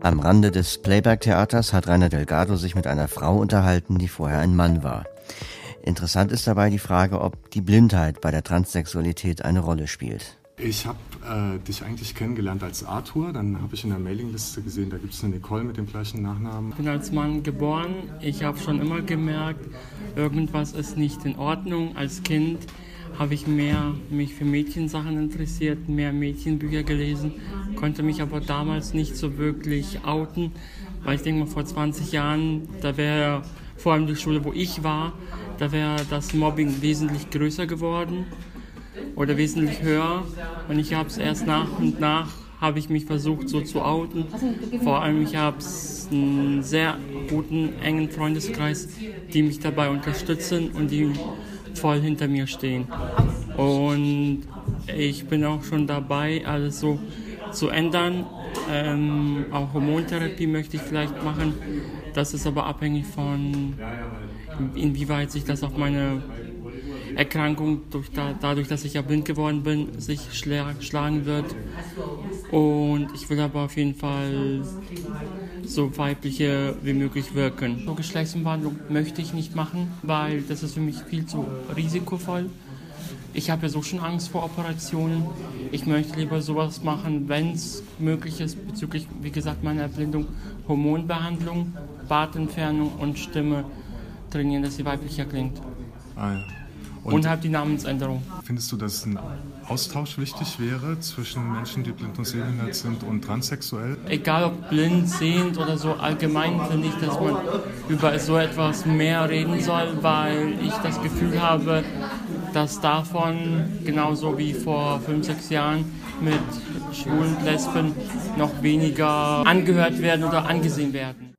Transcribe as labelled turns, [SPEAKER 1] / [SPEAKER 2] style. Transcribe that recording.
[SPEAKER 1] Am Rande des Playback-Theaters hat Rainer Delgado sich mit einer Frau unterhalten, die vorher ein Mann war. Interessant ist dabei die Frage, ob die Blindheit bei der Transsexualität eine Rolle spielt.
[SPEAKER 2] Ich habe äh, dich eigentlich kennengelernt als Arthur. Dann habe ich in der Mailingliste gesehen, da gibt es eine Nicole mit dem gleichen Nachnamen.
[SPEAKER 3] Ich bin als Mann geboren. Ich habe schon immer gemerkt, irgendwas ist nicht in Ordnung. Als Kind habe ich mehr mich für Mädchensachen interessiert, mehr Mädchenbücher gelesen, konnte mich aber damals nicht so wirklich outen, weil ich denke mal vor 20 Jahren, da wäre vor allem die Schule, wo ich war, da wäre das Mobbing wesentlich größer geworden oder wesentlich höher. Und ich habe es erst nach und nach, habe ich mich versucht so zu outen. Vor allem ich habe einen sehr guten, engen Freundeskreis, die mich dabei unterstützen und die voll hinter mir stehen. Und ich bin auch schon dabei, alles so zu ändern. Ähm, auch Hormontherapie möchte ich vielleicht machen. Das ist aber abhängig von, inwieweit sich das auf meine Erkrankung durch da, dadurch, dass ich ja blind geworden bin, sich schlagen wird. Und ich will aber auf jeden Fall so weibliche wie möglich wirken. So Geschlechtsumwandlung möchte ich nicht machen, weil das ist für mich viel zu risikovoll. Ich habe ja so schon Angst vor Operationen. Ich möchte lieber sowas machen, wenn es möglich ist, bezüglich, wie gesagt, meiner Erblindung, Hormonbehandlung, Bartentfernung und Stimme trainieren, dass sie weiblicher klingt. Ah, ja. Und, und halt die Namensänderung.
[SPEAKER 2] Findest du, dass ein Austausch wichtig wäre zwischen Menschen, die blind und sehbehindert sind und transsexuell?
[SPEAKER 3] Egal ob blind, sehend oder so, allgemein finde ich, dass man über so etwas mehr reden soll, weil ich das Gefühl habe, dass davon, genauso wie vor fünf, sechs Jahren, mit Schwulen, Lesben noch weniger angehört werden oder angesehen werden.